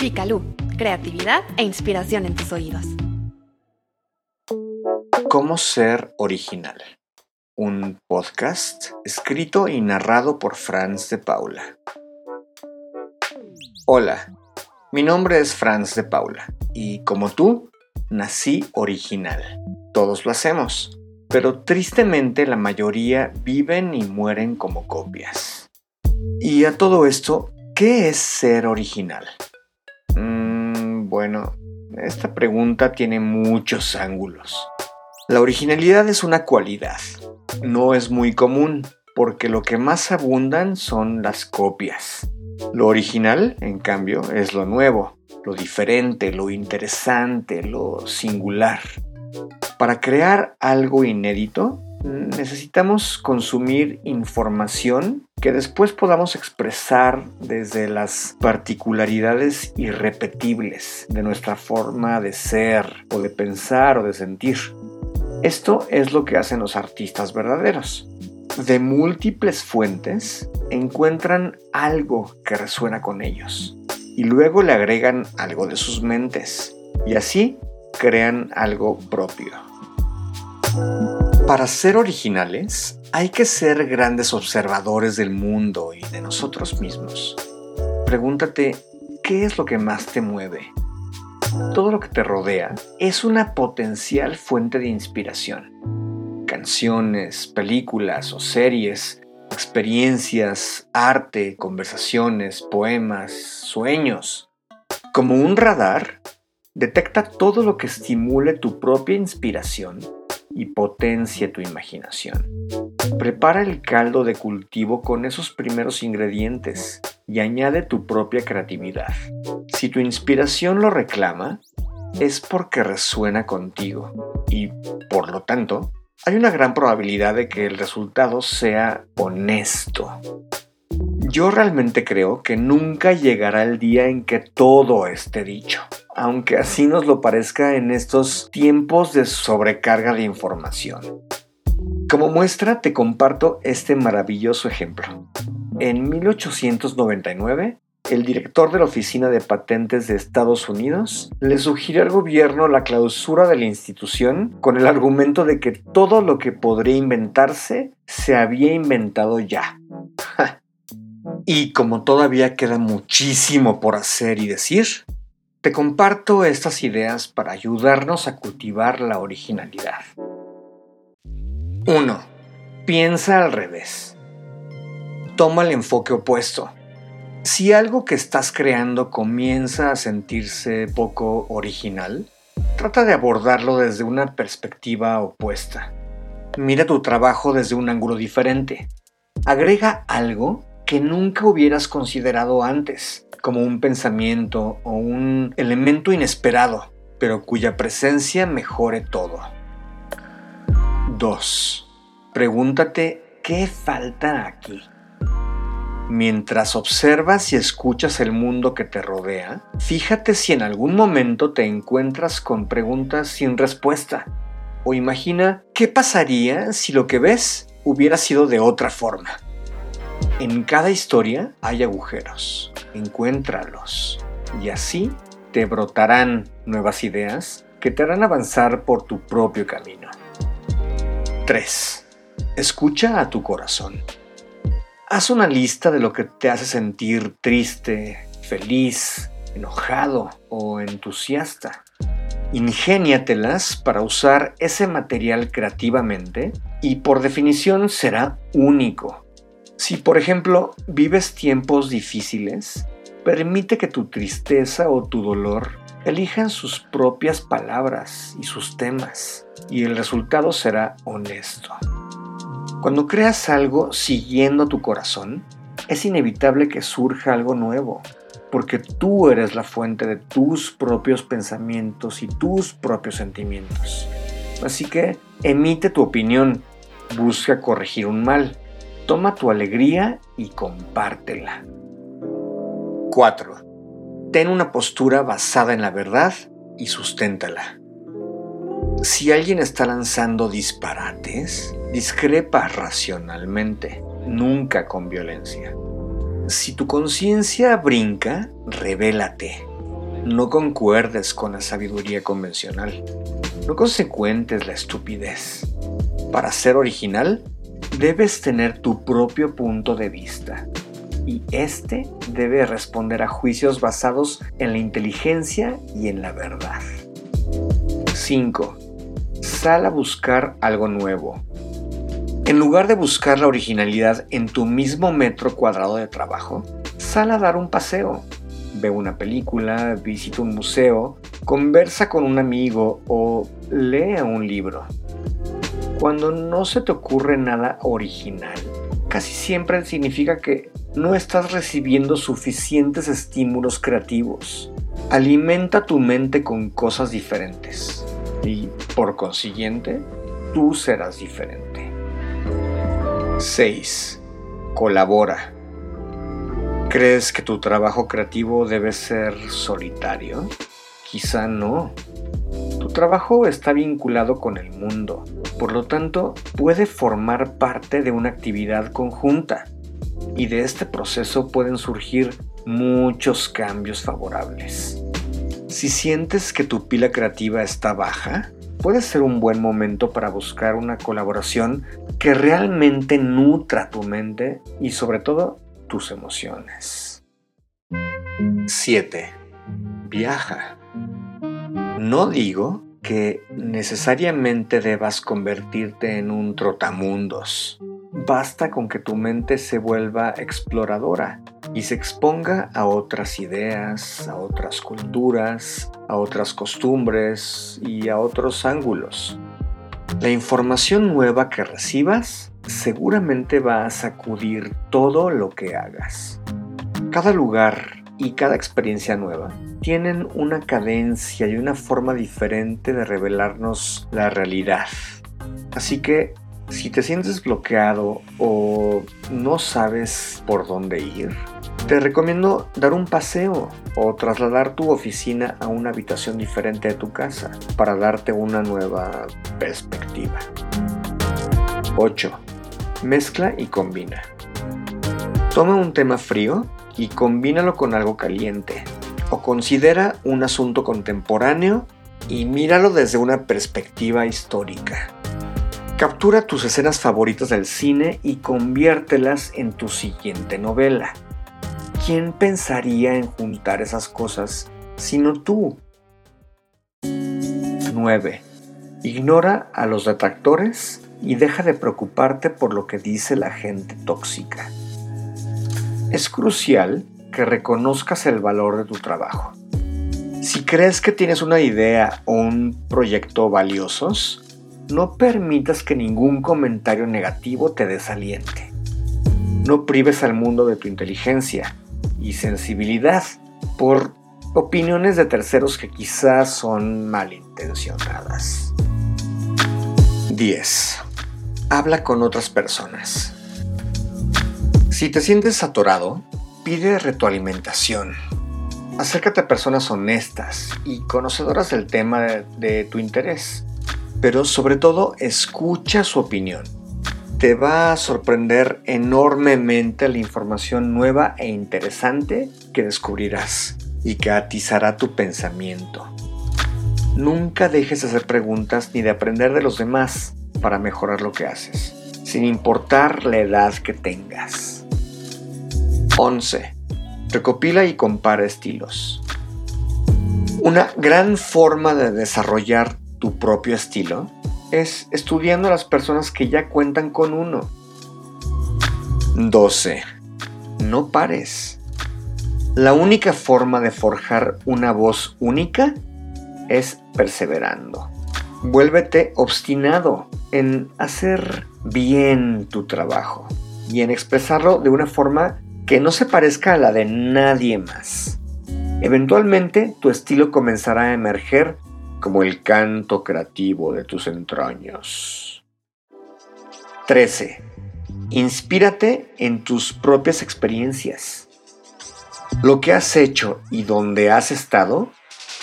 Picalú, creatividad e inspiración en tus oídos. ¿Cómo ser original? Un podcast escrito y narrado por Franz de Paula. Hola, mi nombre es Franz de Paula y como tú, nací original. Todos lo hacemos, pero tristemente la mayoría viven y mueren como copias. Y a todo esto, ¿qué es ser original? Bueno, esta pregunta tiene muchos ángulos. La originalidad es una cualidad. No es muy común, porque lo que más abundan son las copias. Lo original, en cambio, es lo nuevo, lo diferente, lo interesante, lo singular. Para crear algo inédito, necesitamos consumir información que después podamos expresar desde las particularidades irrepetibles de nuestra forma de ser o de pensar o de sentir. Esto es lo que hacen los artistas verdaderos. De múltiples fuentes encuentran algo que resuena con ellos y luego le agregan algo de sus mentes y así crean algo propio. Para ser originales, hay que ser grandes observadores del mundo y de nosotros mismos. Pregúntate, ¿qué es lo que más te mueve? Todo lo que te rodea es una potencial fuente de inspiración. Canciones, películas o series, experiencias, arte, conversaciones, poemas, sueños. Como un radar, detecta todo lo que estimule tu propia inspiración y potencia tu imaginación. Prepara el caldo de cultivo con esos primeros ingredientes y añade tu propia creatividad. Si tu inspiración lo reclama, es porque resuena contigo y, por lo tanto, hay una gran probabilidad de que el resultado sea honesto. Yo realmente creo que nunca llegará el día en que todo esté dicho aunque así nos lo parezca en estos tiempos de sobrecarga de información. Como muestra te comparto este maravilloso ejemplo. En 1899, el director de la Oficina de Patentes de Estados Unidos le sugirió al gobierno la clausura de la institución con el argumento de que todo lo que podría inventarse se había inventado ya. Y como todavía queda muchísimo por hacer y decir, te comparto estas ideas para ayudarnos a cultivar la originalidad. 1. Piensa al revés. Toma el enfoque opuesto. Si algo que estás creando comienza a sentirse poco original, trata de abordarlo desde una perspectiva opuesta. Mira tu trabajo desde un ángulo diferente. Agrega algo que nunca hubieras considerado antes como un pensamiento o un elemento inesperado, pero cuya presencia mejore todo. 2. Pregúntate qué falta aquí. Mientras observas y escuchas el mundo que te rodea, fíjate si en algún momento te encuentras con preguntas sin respuesta. O imagina qué pasaría si lo que ves hubiera sido de otra forma. En cada historia hay agujeros, encuéntralos y así te brotarán nuevas ideas que te harán avanzar por tu propio camino. 3. Escucha a tu corazón. Haz una lista de lo que te hace sentir triste, feliz, enojado o entusiasta. Ingéniatelas para usar ese material creativamente y por definición será único si, por ejemplo, vives tiempos difíciles, permite que tu tristeza o tu dolor elijan sus propias palabras y sus temas, y el resultado será honesto. Cuando creas algo siguiendo tu corazón, es inevitable que surja algo nuevo, porque tú eres la fuente de tus propios pensamientos y tus propios sentimientos. Así que emite tu opinión, busca corregir un mal, Toma tu alegría y compártela. 4. Ten una postura basada en la verdad y susténtala. Si alguien está lanzando disparates, discrepa racionalmente, nunca con violencia. Si tu conciencia brinca, revélate. no concuerdes con la sabiduría convencional. No consecuentes la estupidez. Para ser original, debes tener tu propio punto de vista. Y este debe responder a juicios basados en la inteligencia y en la verdad. 5. Sal a buscar algo nuevo. En lugar de buscar la originalidad en tu mismo metro cuadrado de trabajo, sal a dar un paseo. Ve una película, visita un museo, conversa con un amigo o lea un libro. Cuando no se te ocurre nada original, casi siempre significa que no estás recibiendo suficientes estímulos creativos. Alimenta tu mente con cosas diferentes y, por consiguiente, tú serás diferente. 6. Colabora. ¿Crees que tu trabajo creativo debe ser solitario? Quizá no. Trabajo está vinculado con el mundo, por lo tanto puede formar parte de una actividad conjunta y de este proceso pueden surgir muchos cambios favorables. Si sientes que tu pila creativa está baja, puede ser un buen momento para buscar una colaboración que realmente nutra tu mente y sobre todo tus emociones. 7. Viaja. No digo que necesariamente debas convertirte en un trotamundos. Basta con que tu mente se vuelva exploradora y se exponga a otras ideas, a otras culturas, a otras costumbres y a otros ángulos. La información nueva que recibas seguramente va a sacudir todo lo que hagas. Cada lugar y cada experiencia nueva tienen una cadencia y una forma diferente de revelarnos la realidad. Así que si te sientes bloqueado o no sabes por dónde ir, te recomiendo dar un paseo o trasladar tu oficina a una habitación diferente de tu casa para darte una nueva perspectiva. 8. Mezcla y combina. Toma un tema frío y combínalo con algo caliente. O considera un asunto contemporáneo y míralo desde una perspectiva histórica. Captura tus escenas favoritas del cine y conviértelas en tu siguiente novela. ¿Quién pensaría en juntar esas cosas sino tú? 9. Ignora a los detractores y deja de preocuparte por lo que dice la gente tóxica. Es crucial que reconozcas el valor de tu trabajo. Si crees que tienes una idea o un proyecto valiosos, no permitas que ningún comentario negativo te desaliente. No prives al mundo de tu inteligencia y sensibilidad por opiniones de terceros que quizás son malintencionadas. 10. Habla con otras personas. Si te sientes atorado, pide retroalimentación. Acércate a personas honestas y conocedoras del tema de, de tu interés pero sobre todo escucha su opinión. Te va a sorprender enormemente la información nueva e interesante que descubrirás y que atizará tu pensamiento. Nunca dejes de hacer preguntas ni de aprender de los demás para mejorar lo que haces, sin importar la edad que tengas. 11. Recopila y compara estilos. Una gran forma de desarrollar tu propio estilo es estudiando a las personas que ya cuentan con uno. 12. No pares. La única forma de forjar una voz única es perseverando. Vuélvete obstinado en hacer bien tu trabajo y en expresarlo de una forma que no se parezca a la de nadie más. Eventualmente tu estilo comenzará a emerger como el canto creativo de tus entrañas. 13. Inspírate en tus propias experiencias. Lo que has hecho y donde has estado,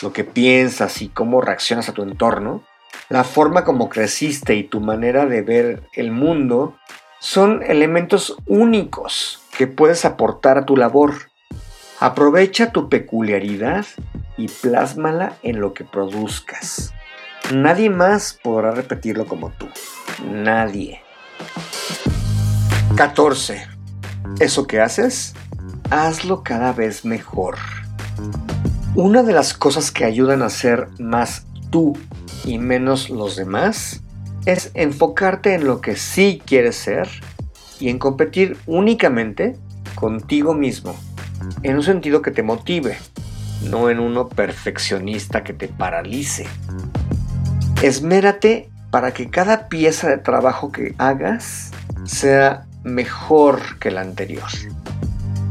lo que piensas y cómo reaccionas a tu entorno, la forma como creciste y tu manera de ver el mundo son elementos únicos que puedes aportar a tu labor. Aprovecha tu peculiaridad y plásmala en lo que produzcas. Nadie más podrá repetirlo como tú. Nadie. 14. Eso que haces, hazlo cada vez mejor. Una de las cosas que ayudan a ser más tú y menos los demás es enfocarte en lo que sí quieres ser y en competir únicamente contigo mismo, en un sentido que te motive, no en uno perfeccionista que te paralice. Esmérate para que cada pieza de trabajo que hagas sea mejor que la anterior.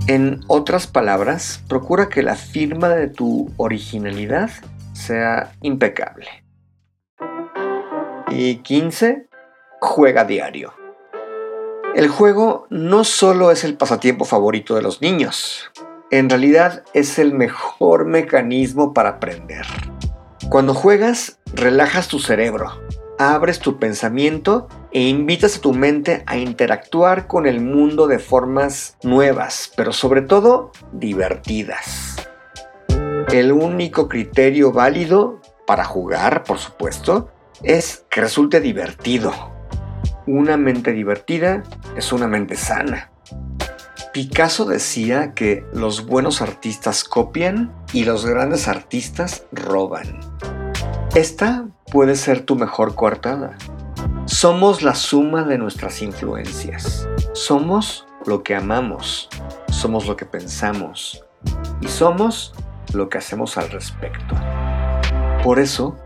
En otras palabras, procura que la firma de tu originalidad sea impecable. Y 15. Juega diario. El juego no solo es el pasatiempo favorito de los niños, en realidad es el mejor mecanismo para aprender. Cuando juegas, relajas tu cerebro, abres tu pensamiento e invitas a tu mente a interactuar con el mundo de formas nuevas, pero sobre todo divertidas. El único criterio válido para jugar, por supuesto, es que resulte divertido. Una mente divertida es una mente sana. Picasso decía que los buenos artistas copian y los grandes artistas roban. Esta puede ser tu mejor coartada. Somos la suma de nuestras influencias. Somos lo que amamos. Somos lo que pensamos. Y somos lo que hacemos al respecto. Por eso,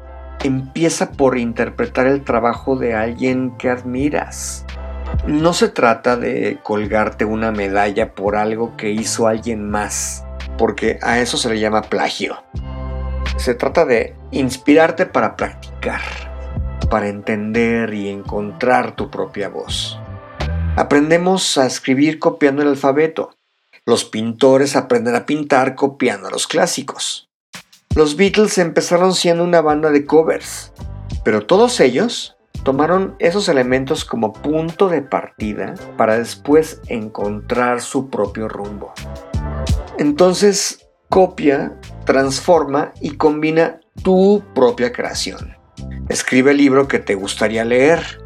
empieza por interpretar el trabajo de alguien que admiras. No se trata de colgarte una medalla por algo que hizo alguien más, porque a eso se le llama plagio. Se trata de inspirarte para practicar, para entender y encontrar tu propia voz. Aprendemos a escribir copiando el alfabeto. Los pintores aprenden a pintar copiando a los clásicos. Los Beatles empezaron siendo una banda de covers, pero todos ellos tomaron esos elementos como punto de partida para después encontrar su propio rumbo. Entonces, copia, transforma y combina tu propia creación. Escribe el libro que te gustaría leer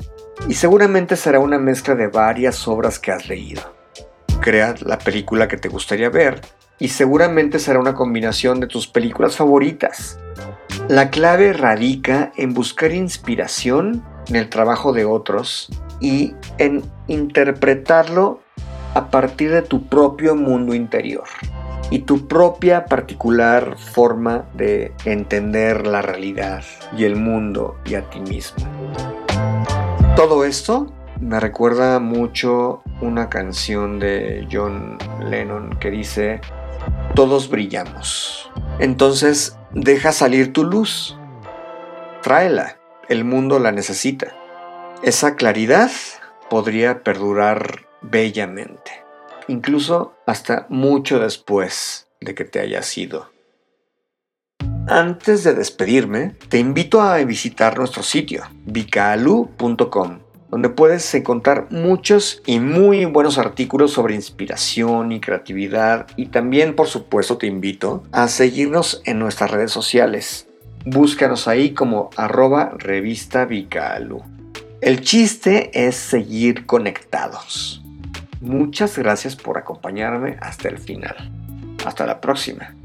y seguramente será una mezcla de varias obras que has leído. Crea la película que te gustaría ver y seguramente será una combinación de tus películas favoritas. La clave radica en buscar inspiración en el trabajo de otros y en interpretarlo a partir de tu propio mundo interior y tu propia particular forma de entender la realidad y el mundo y a ti mismo. Todo esto me recuerda mucho una canción de John Lennon que dice, todos brillamos. Entonces, deja salir tu luz. Tráela, el mundo la necesita. Esa claridad podría perdurar bellamente, incluso hasta mucho después de que te hayas ido. Antes de despedirme, te invito a visitar nuestro sitio, vicaalu.com donde puedes encontrar muchos y muy buenos artículos sobre inspiración y creatividad y también por supuesto te invito a seguirnos en nuestras redes sociales. Búscanos ahí como arroba revista Vicalu. El chiste es seguir conectados. Muchas gracias por acompañarme hasta el final. Hasta la próxima.